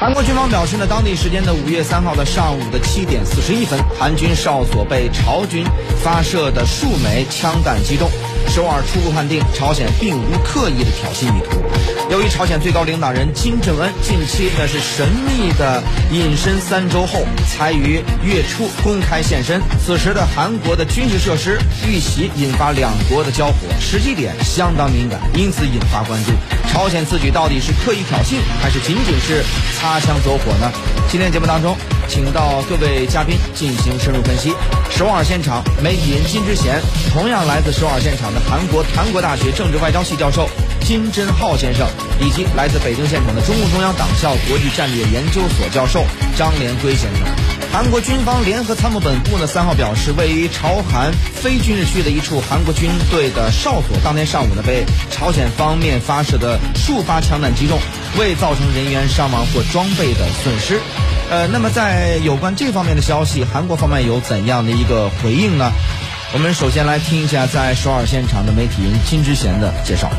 韩国军方表示呢，当地时间的五月三号的上午的七点四十一分，韩军哨所被朝军发射的数枚枪弹击中。首尔初步判定，朝鲜并无刻意的挑衅意图。由于朝鲜最高领导人金正恩近期呢是神秘的隐身三周后，才于月初公开现身。此时的韩国的军事设施遇袭，引发两国的交火，时机点相当敏感，因此引发关注。朝鲜此举到底是刻意挑衅，还是仅仅是擦枪走火呢？今天节目当中，请到各位嘉宾进行深入分析。首尔现场媒体人金之贤，同样来自首尔现场的韩国韩国大学政治外交系教授金真浩先生，以及来自北京现场的中共中央党校国际战略研究所教授张连圭先生。韩国军方联合参谋本部呢，三号表示，位于朝韩非军事区的一处韩国军队的哨所，当天上午呢被朝鲜方面发射的数发枪弹击中，未造成人员伤亡或装备的损失。呃，那么在有关这方面的消息，韩国方面有怎样的一个回应呢？我们首先来听一下在首尔现场的媒体人金之贤的介绍。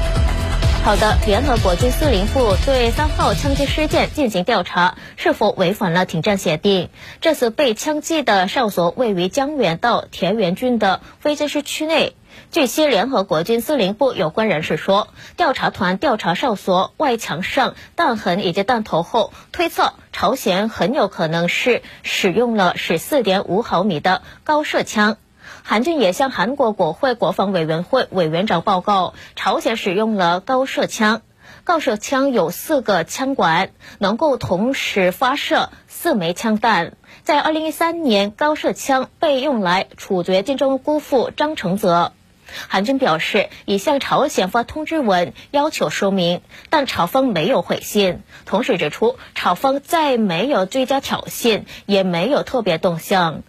好的，联合国军司令部对三号枪击事件进行调查，是否违反了停战协定？这次被枪击的哨所位于江原道田园郡的非军事区内。据悉，联合国军司令部有关人士说，调查团调查哨所外墙上弹痕以及弹头后，推测朝鲜很有可能是使用了十四点五毫米的高射枪。韩军也向韩国国会国防委员会委员长报告，朝鲜使用了高射枪。高射枪有四个枪管，能够同时发射四枚枪弹。在二零一三年，高射枪被用来处决金正恩姑父张承泽。韩军表示已向朝鲜发通知文，要求说明，但朝方没有回信。同时指出，朝方再没有追加挑衅，也没有特别动向。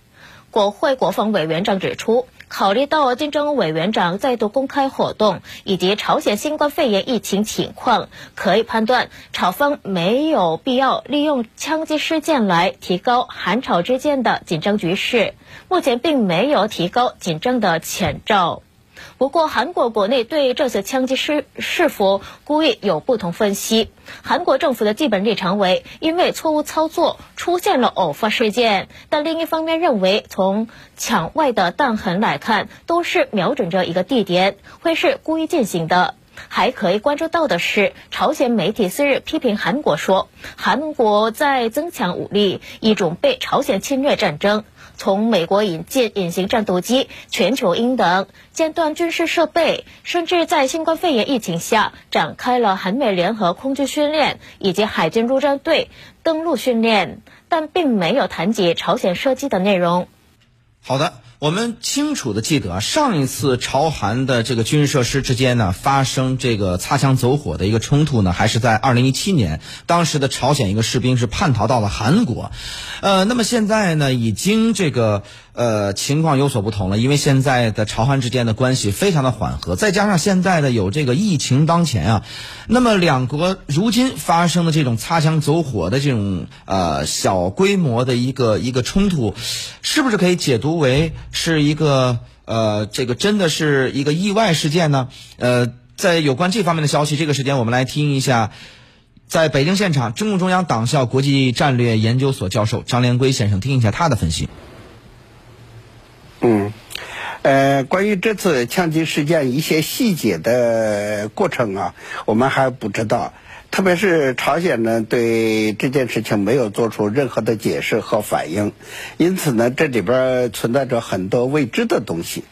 国会国防委员长指出，考虑到金正恩委员长再度公开活动以及朝鲜新冠肺炎疫情情况，可以判断朝方没有必要利用枪击事件来提高韩朝之间的紧张局势。目前并没有提高紧张的前兆。不过，韩国国内对这次枪击是是否故意有不同分析。韩国政府的基本立场为，因为错误操作出现了偶发事件，但另一方面认为，从墙外的弹痕来看，都是瞄准着一个地点，会是故意进行的。还可以关注到的是，朝鲜媒体四日批评韩国说，韩国在增强武力，以准备朝鲜侵略战争。从美国引进隐形战斗机、全球鹰等，间断军事设备，甚至在新冠肺炎疫情下展开了韩美联合空军训练以及海军陆战队登陆训练，但并没有谈及朝鲜射击的内容。好的。我们清楚的记得，上一次朝韩的这个军事设施之间呢发生这个擦枪走火的一个冲突呢，还是在二零一七年。当时的朝鲜一个士兵是叛逃到了韩国，呃，那么现在呢，已经这个。呃，情况有所不同了，因为现在的朝韩之间的关系非常的缓和，再加上现在的有这个疫情当前啊，那么两国如今发生的这种擦枪走火的这种呃小规模的一个一个冲突，是不是可以解读为是一个呃这个真的是一个意外事件呢？呃，在有关这方面的消息，这个时间我们来听一下，在北京现场，中共中央党校国际战略研究所教授张连圭先生听一下他的分析。呃，关于这次枪击事件一些细节的过程啊，我们还不知道。特别是朝鲜呢，对这件事情没有做出任何的解释和反应，因此呢，这里边存在着很多未知的东西。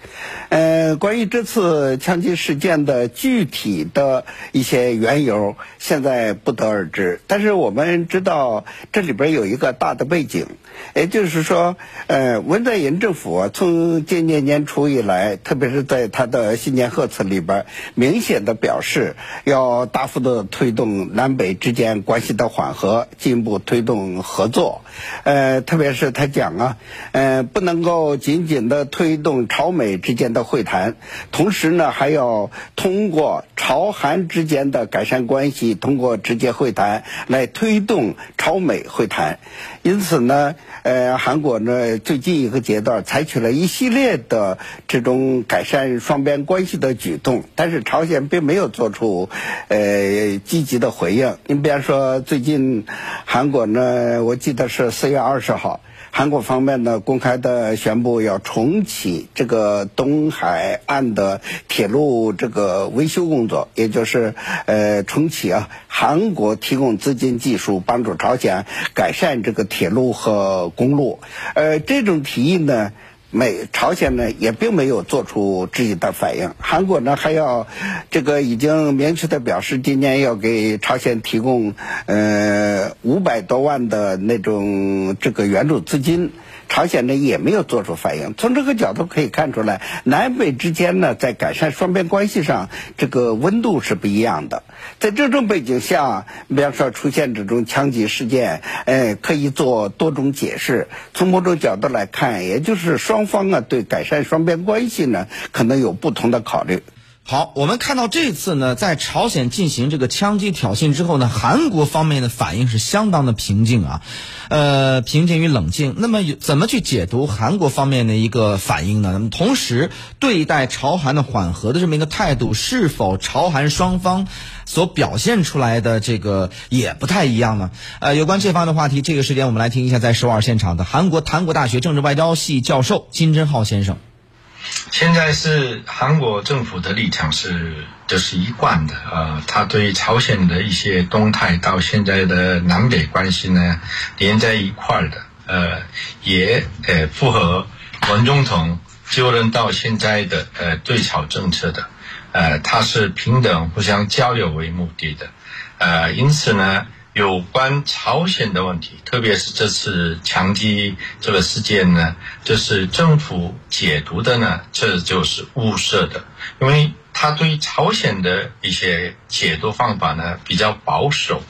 呃，关于这次枪击事件的具体的一些缘由，现在不得而知。但是我们知道，这里边有一个大的背景，也就是说，呃，文在寅政府从今年年初以来，特别是在他的新年贺词里边，明显的表示要大幅度推动。南北之间关系的缓和，进一步推动合作。呃，特别是他讲啊，呃，不能够仅仅的推动朝美之间的会谈，同时呢，还要通过朝韩之间的改善关系，通过直接会谈来推动朝美会谈。因此呢，呃，韩国呢最近一个阶段采取了一系列的这种改善双边关系的举动，但是朝鲜并没有做出呃积极的。回应。你比方说，最近韩国呢，我记得是四月二十号。韩国方面呢，公开的宣布要重启这个东海岸的铁路这个维修工作，也就是呃重启啊，韩国提供资金技术帮助朝鲜改善这个铁路和呃公路。呃，这种提议呢。美朝鲜呢也并没有做出自己的反应，韩国呢还要这个已经明确的表示，今年要给朝鲜提供呃五百多万的那种这个援助资金。朝鲜呢也没有做出反应，从这个角度可以看出来，南北之间呢在改善双边关系上，这个温度是不一样的。在这种背景下，比方说出现这种枪击事件，哎，可以做多种解释。从某种角度来看，也就是双方啊对改善双边关系呢，可能有不同的考虑。好，我们看到这次呢，在朝鲜进行这个枪击挑衅之后呢，韩国方面的反应是相当的平静啊，呃，平静与冷静。那么，怎么去解读韩国方面的一个反应呢？那么，同时对待朝韩的缓和的这么一个态度，是否朝韩双方所表现出来的这个也不太一样呢？呃，有关这方面的话题，这个时间我们来听一下在首尔现场的韩国檀国大学政治外交系教授金真浩先生。现在是韩国政府的立场是，就是一贯的啊，他对朝鲜的一些动态到现在的南北关系呢连在一块儿的，呃，也呃符合文总统就任到现在的呃对朝政策的，呃，他是平等互相交流为目的的，呃，因此呢。有关朝鲜的问题，特别是这次强击这个事件呢，这是政府解读的呢，这就是误设的，因为他对朝鲜的一些解读方法呢比较保守，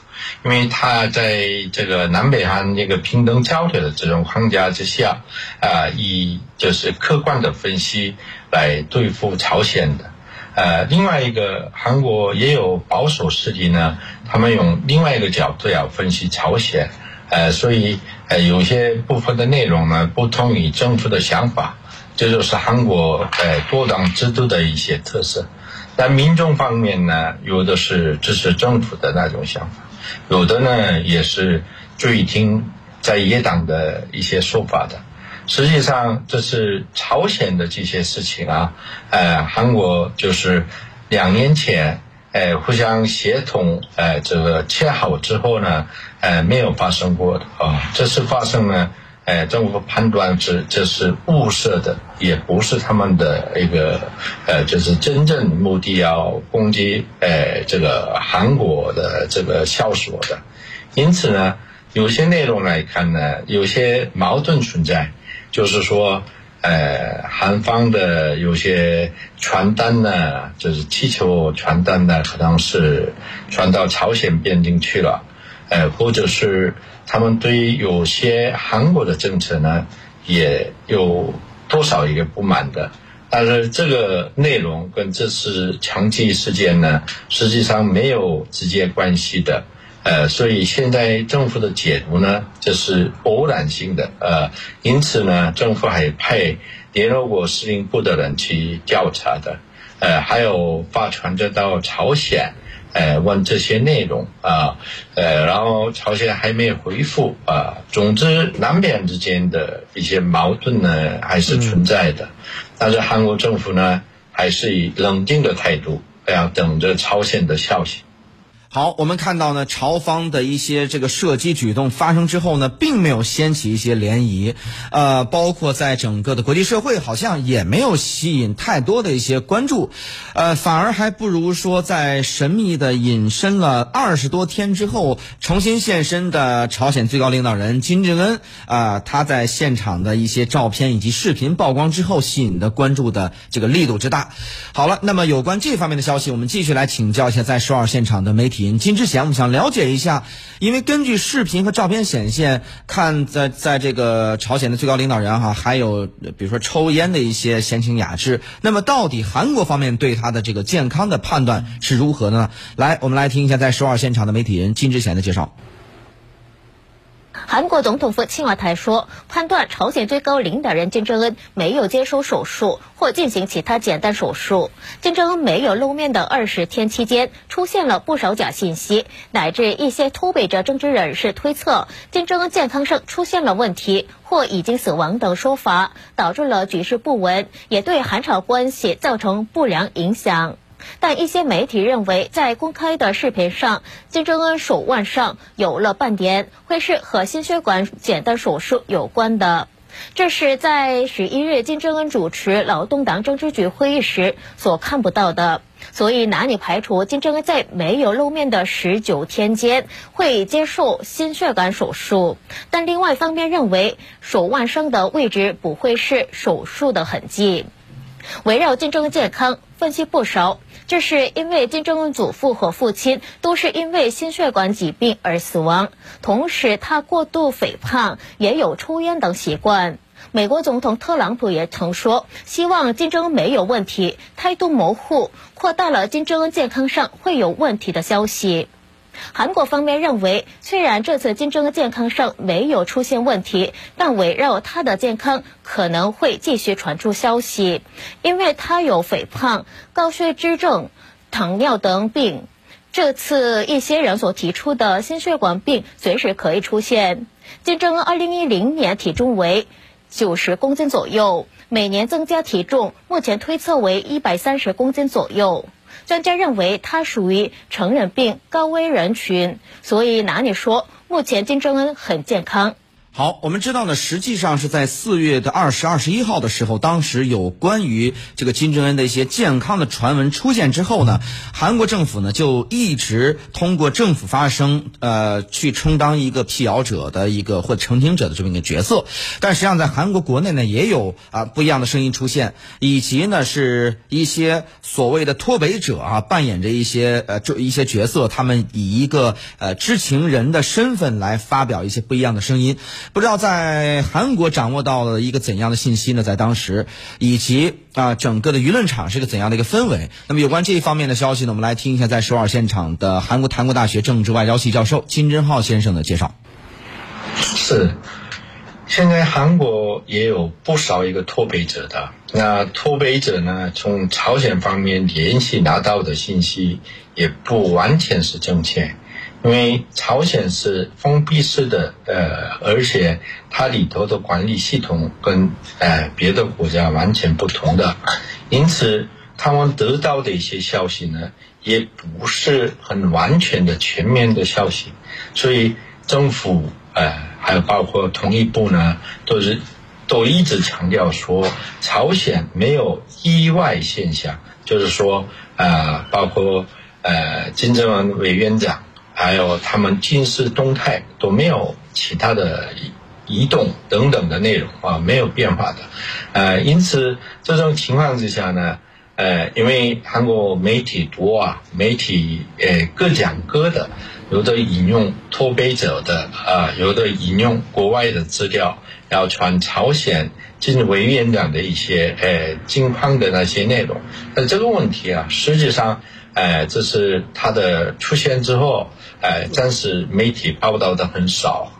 因为他在这个南北韩这个平等交流的这种框架之下，啊，以就是客观的分析来对付朝鲜的。呃，另外一个韩国也有保守势力呢，他们用另外一个角度要分析朝鲜，呃，所以呃有些部分的内容呢不同于政府的想法，这就是韩国呃多党制度的一些特色。但民众方面呢，有的是支持政府的那种想法，有的呢也是注意听在野党的一些说法的。实际上，这是朝鲜的这些事情啊，呃，韩国就是两年前，呃，互相协同，呃，这个签好之后呢，呃，没有发生过的啊。这次发生呢，呃，政府判断是这是误设的，也不是他们的一个，呃，就是真正目的要攻击，呃，这个韩国的这个校所的。因此呢，有些内容来看呢，有些矛盾存在。就是说，呃，韩方的有些传单呢，就是气球传单呢，可能是传到朝鲜边境去了，呃，或者是他们对于有些韩国的政策呢，也有多少一个不满的，但是这个内容跟这次强击事件呢，实际上没有直接关系的。呃，所以现在政府的解读呢，这是偶然性的，呃，因此呢，政府还派联合国司令部的人去调查的，呃，还有发传真到朝鲜，呃，问这些内容啊，呃，然后朝鲜还没有回复啊，总之南北之间的一些矛盾呢还是存在的，但是韩国政府呢还是以冷静的态度，要等着朝鲜的消息。好，我们看到呢，朝方的一些这个射击举动发生之后呢，并没有掀起一些涟漪，呃，包括在整个的国际社会，好像也没有吸引太多的一些关注，呃，反而还不如说在神秘的隐身了二十多天之后重新现身的朝鲜最高领导人金正恩啊，他在现场的一些照片以及视频曝光之后吸引的关注的这个力度之大。好了，那么有关这方面的消息，我们继续来请教一下在首尔现场的媒体。金之贤，我们想了解一下，因为根据视频和照片显现，看在在这个朝鲜的最高领导人哈，还有比如说抽烟的一些闲情雅致。那么，到底韩国方面对他的这个健康的判断是如何呢？来，我们来听一下在首尔现场的媒体人金之贤的介绍。韩国总统府青瓦台说，判断朝鲜最高领导人金正恩没有接受手术或进行其他简单手术。金正恩没有露面的二十天期间，出现了不少假信息，乃至一些突北者政治人士推测金正恩健康上出现了问题或已经死亡等说法，导致了局势不稳，也对韩朝关系造成不良影响。但一些媒体认为，在公开的视频上，金正恩手腕上有了斑点，会是和心血管简单手术有关的。这是在十一日金正恩主持劳动党政治局会议时所看不到的，所以难以排除金正恩在没有露面的十九天间会接受心血管手术。但另外方面认为，手腕上的位置不会是手术的痕迹。围绕金正恩健康分析不少，这是因为金正恩祖父和父亲都是因为心血管疾病而死亡，同时他过度肥胖，也有抽烟等习惯。美国总统特朗普也曾说，希望金正恩没有问题，态度模糊，扩大了金正恩健康上会有问题的消息。韩国方面认为，虽然这次金正恩健康上没有出现问题，但围绕他的健康可能会继续传出消息，因为他有肥胖、高血脂症、糖尿等病。这次一些人所提出的心血管病随时可以出现。金正恩2010年体重为90公斤左右，每年增加体重，目前推测为130公斤左右。专家认为它属于成人病高危人群，所以哪里说目前金正恩很健康。好，我们知道呢，实际上是在四月的二十二十一号的时候，当时有关于这个金正恩的一些健康的传闻出现之后呢，韩国政府呢就一直通过政府发声，呃，去充当一个辟谣者的一个或澄清者的这么一个角色。但实际上在韩国国内呢，也有啊不一样的声音出现，以及呢是一些所谓的脱北者啊扮演着一些呃这一些角色，他们以一个呃知情人的身份来发表一些不一样的声音。不知道在韩国掌握到了一个怎样的信息呢？在当时，以及啊整个的舆论场是一个怎样的一个氛围？那么有关这一方面的消息呢？我们来听一下在首尔现场的韩国檀国大学政治外交系教授金真浩先生的介绍。是，现在韩国也有不少一个脱北者的。那脱北者呢，从朝鲜方面联系拿到的信息也不完全是正确。因为朝鲜是封闭式的，呃，而且它里头的管理系统跟呃别的国家完全不同的，因此他们得到的一些消息呢，也不是很完全的全面的消息，所以政府呃还有包括统一部呢，都是都一直强调说朝鲜没有意外现象，就是说呃包括呃金正恩委员长。还有他们军事动态都没有其他的移动等等的内容啊，没有变化的，呃，因此这种情况之下呢，呃，因为韩国媒体多啊，媒体呃各讲各的，有的引用脱北者的啊，有的引用国外的资料，要传朝鲜金委员长的一些呃近况的那些内容，那这个问题啊，实际上。哎，这是它的出现之后，哎，暂时媒体报道的很少，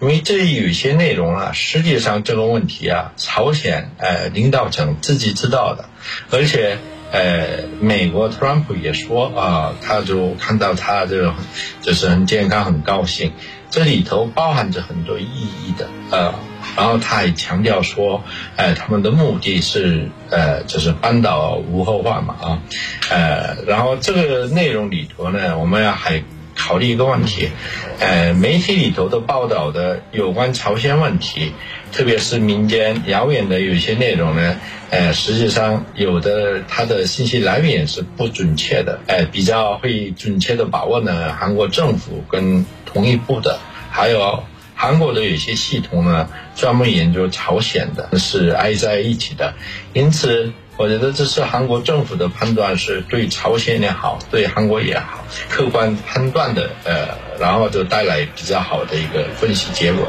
因为这里有些内容啊，实际上这个问题啊，朝鲜哎领导层自己知道的，而且，呃，美国特朗普也说啊，他就看到他这个就是很健康，很高兴，这里头包含着很多意义的，呃。然后他还强调说，呃，他们的目的是，呃，就是扳倒无后患嘛，啊，呃，然后这个内容里头呢，我们要还考虑一个问题，呃，媒体里头的报道的有关朝鲜问题，特别是民间谣言的有些内容呢，呃，实际上有的它的信息来源是不准确的，呃，比较会准确的把握呢，韩国政府跟统一部的，还有。韩国的有些系统呢，专门研究朝鲜的，是挨在一起的，因此我觉得这是韩国政府的判断，是对朝鲜也好，对韩国也好，客观判断的，呃，然后就带来比较好的一个分析结果。